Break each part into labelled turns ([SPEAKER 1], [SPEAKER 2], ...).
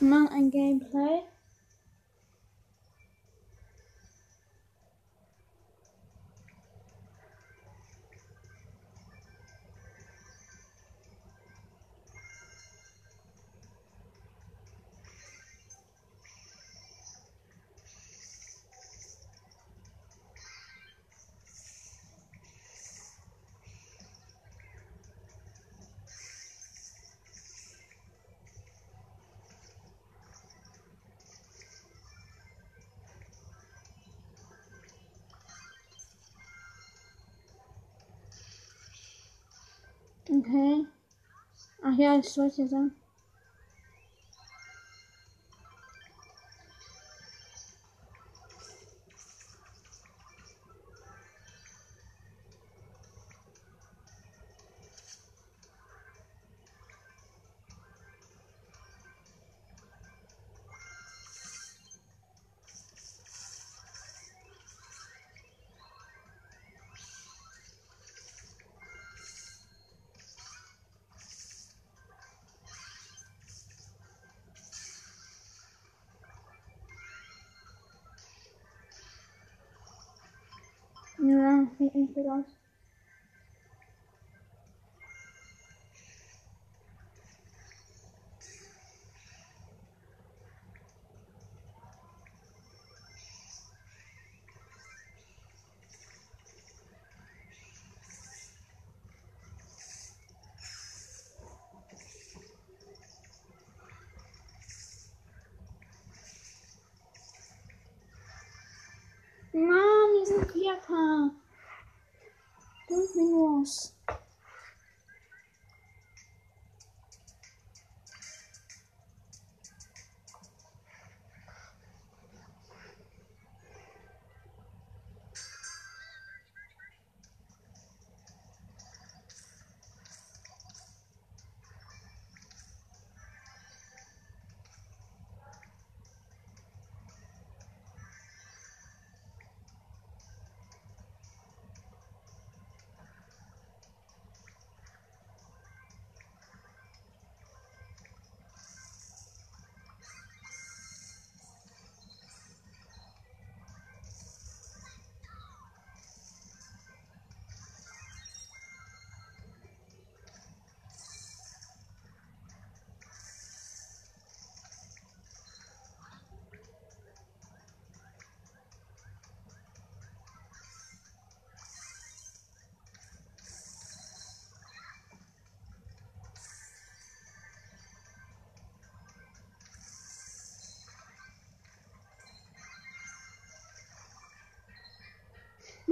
[SPEAKER 1] Mal ein Gameplay. Okay. Ach ja, ich wollte ja sagen. Vierter. Fünf Minus.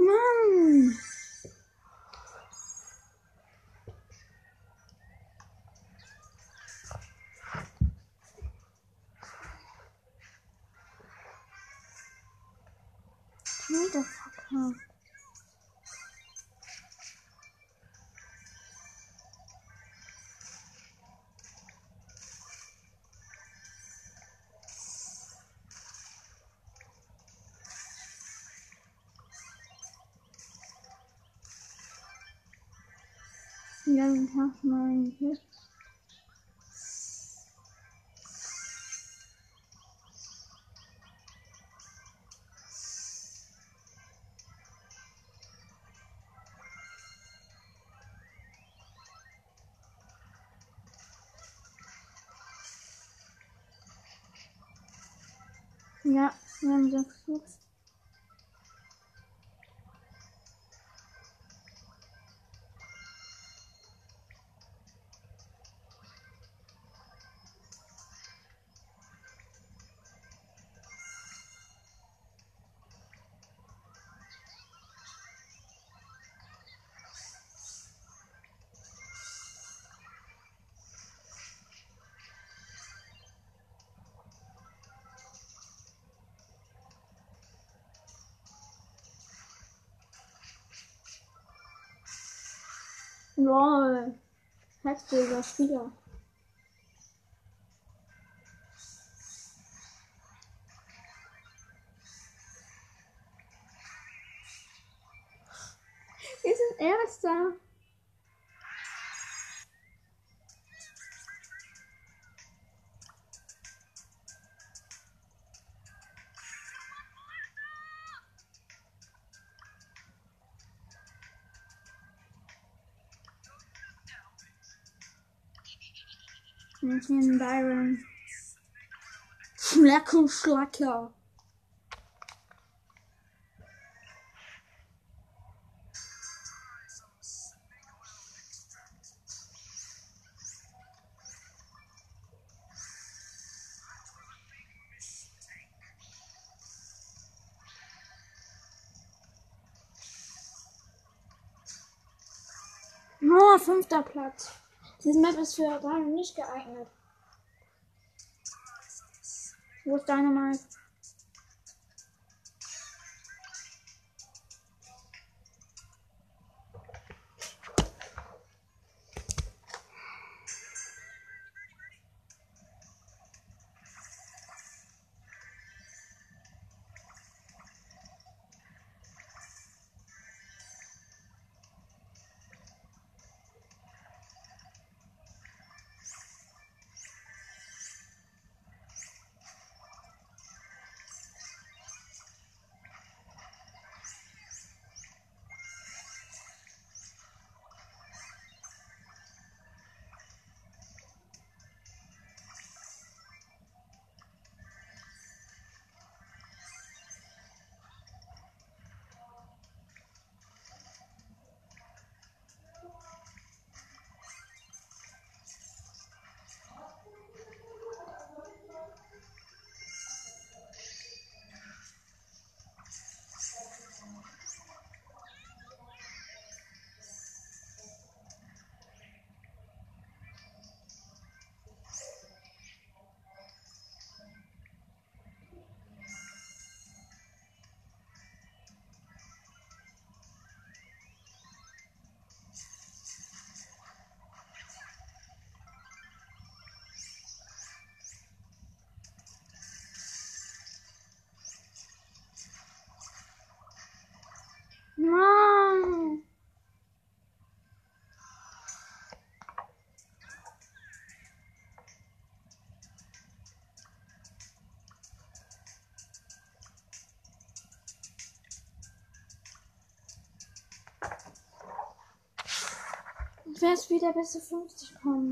[SPEAKER 1] Mann. Ja, dann mach mal einen Lol. Heftiger Spieler. Und ein Byron. Schlecker, Schlecker. Oh, fünfter Platz. Diese Map ist für Byron nicht geeignet. Wo ist Dynamite? Wer ist wieder bis zu 50 kommen?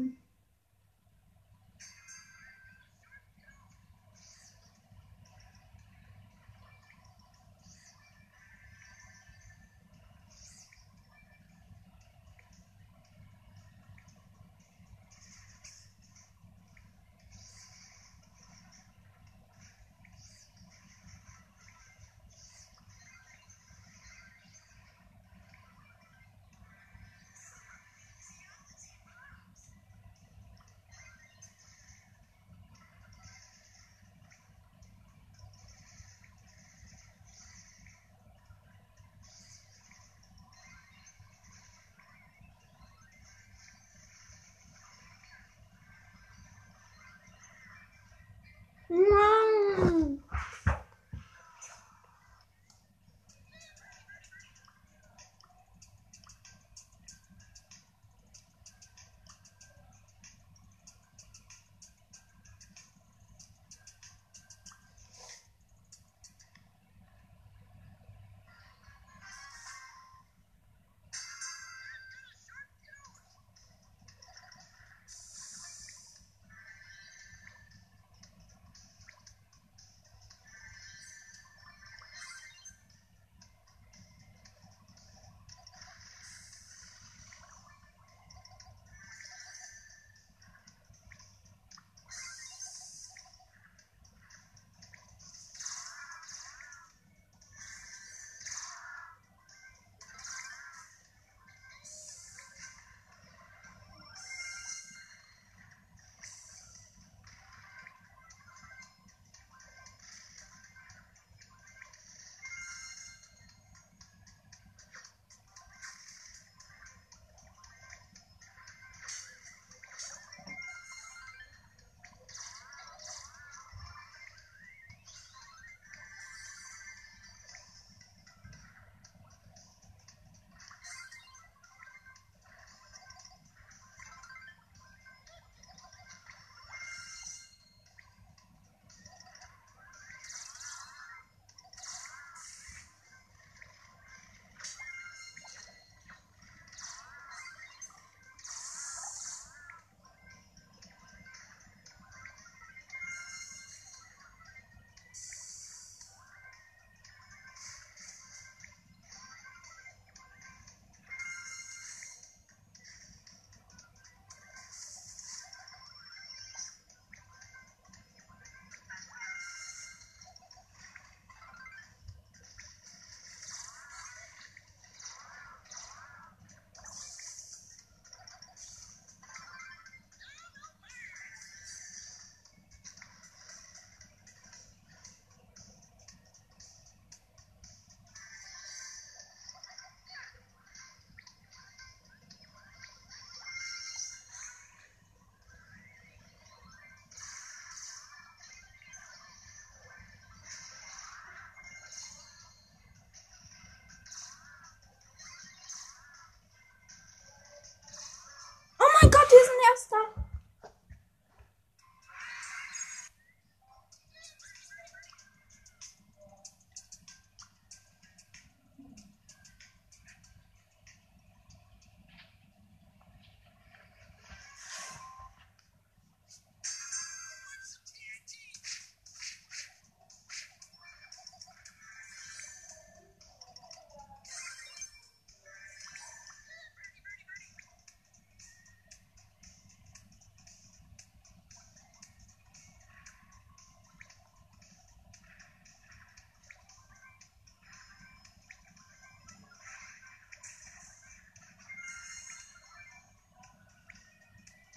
[SPEAKER 1] hasta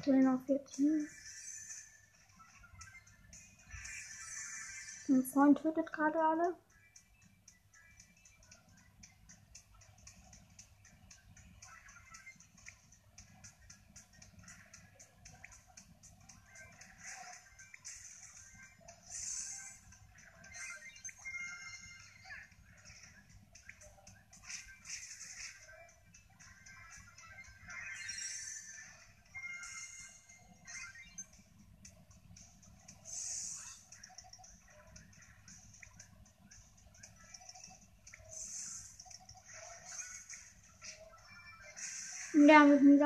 [SPEAKER 1] aktuell noch 14. Mein Freund tötet gerade alle. Ja, mit mir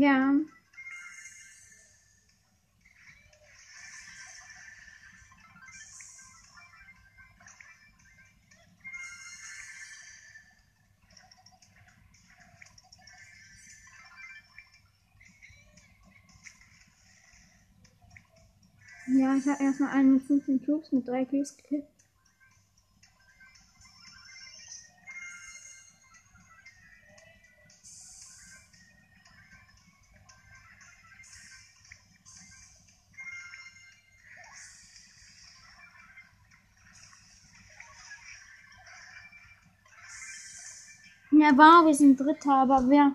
[SPEAKER 1] Ja. Ja, ich habe erstmal einen mit 15 Cubes mit drei Cubes gekillt. Ja, wow, wir sind Dritter, aber wer?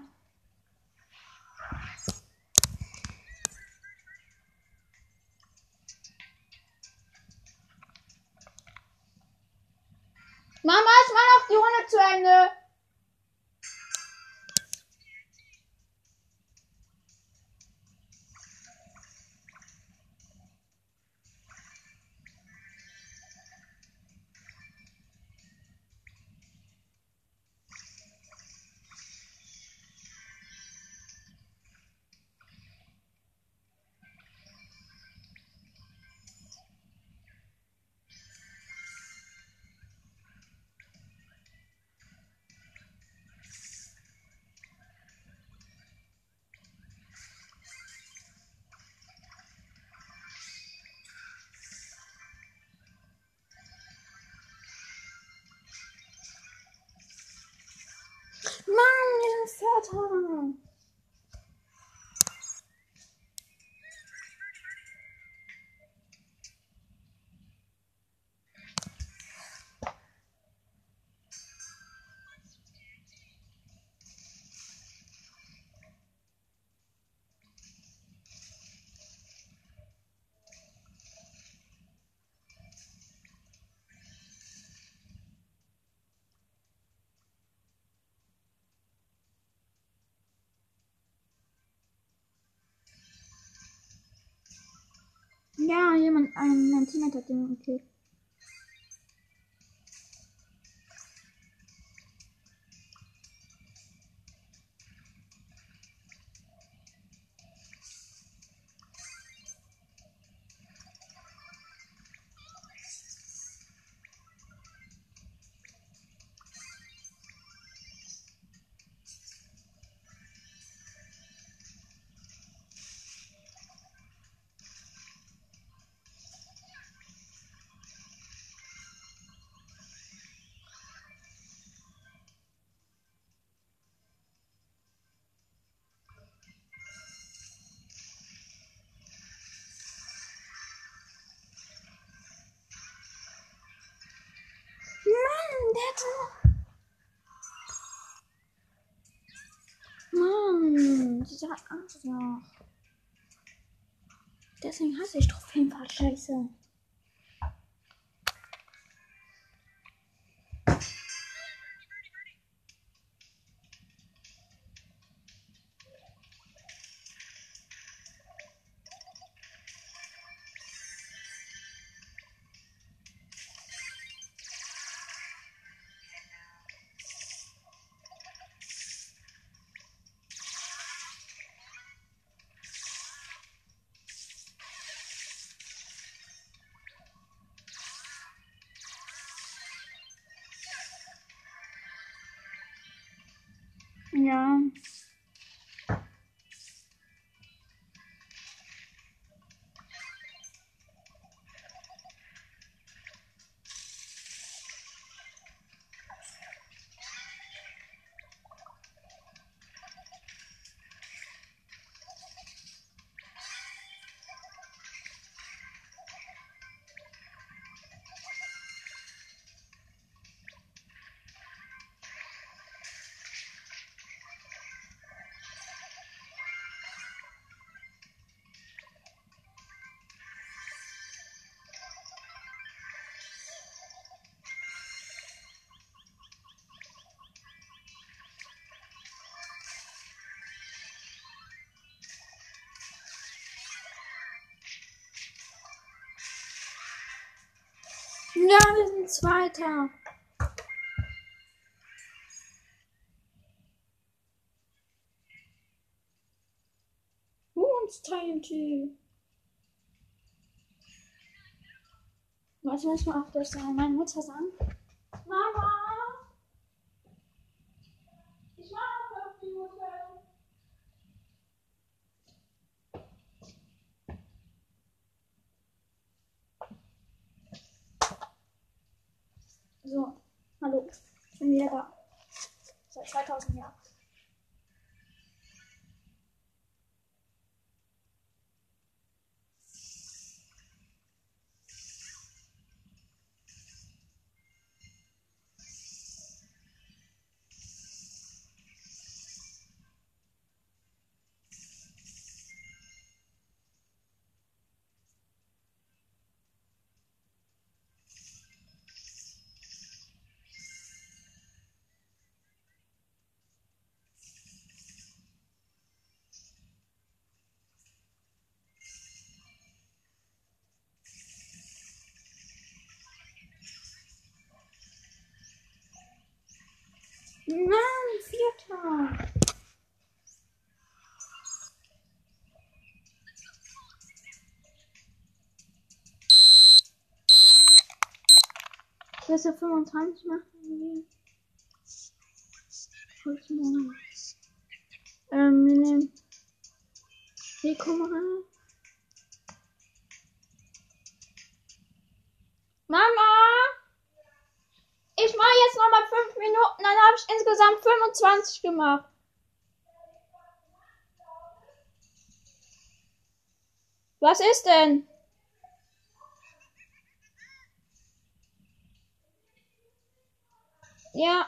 [SPEAKER 1] Wir Ja, jemand, ein, mein Teammate hat den gekillt. Mann, dieser Arschloch. Deswegen hasse ich Trophäenfahrt scheiße. Ja. Ja, wir sind Zweiter. Uns TNT. Warte, lass mal auf das sagen. Meine Mutter sagen. 告诉你啊 So 25 machen. Ähm, wir nehmen die Kamera. Mama! Ich mache jetzt noch mal 5 Minuten, dann habe ich insgesamt 25 gemacht. Was ist denn? Ja.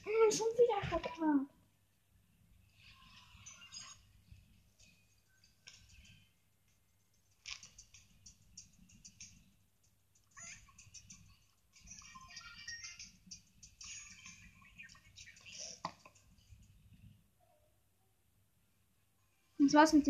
[SPEAKER 1] Bin schon wieder verkackt. Das war's mit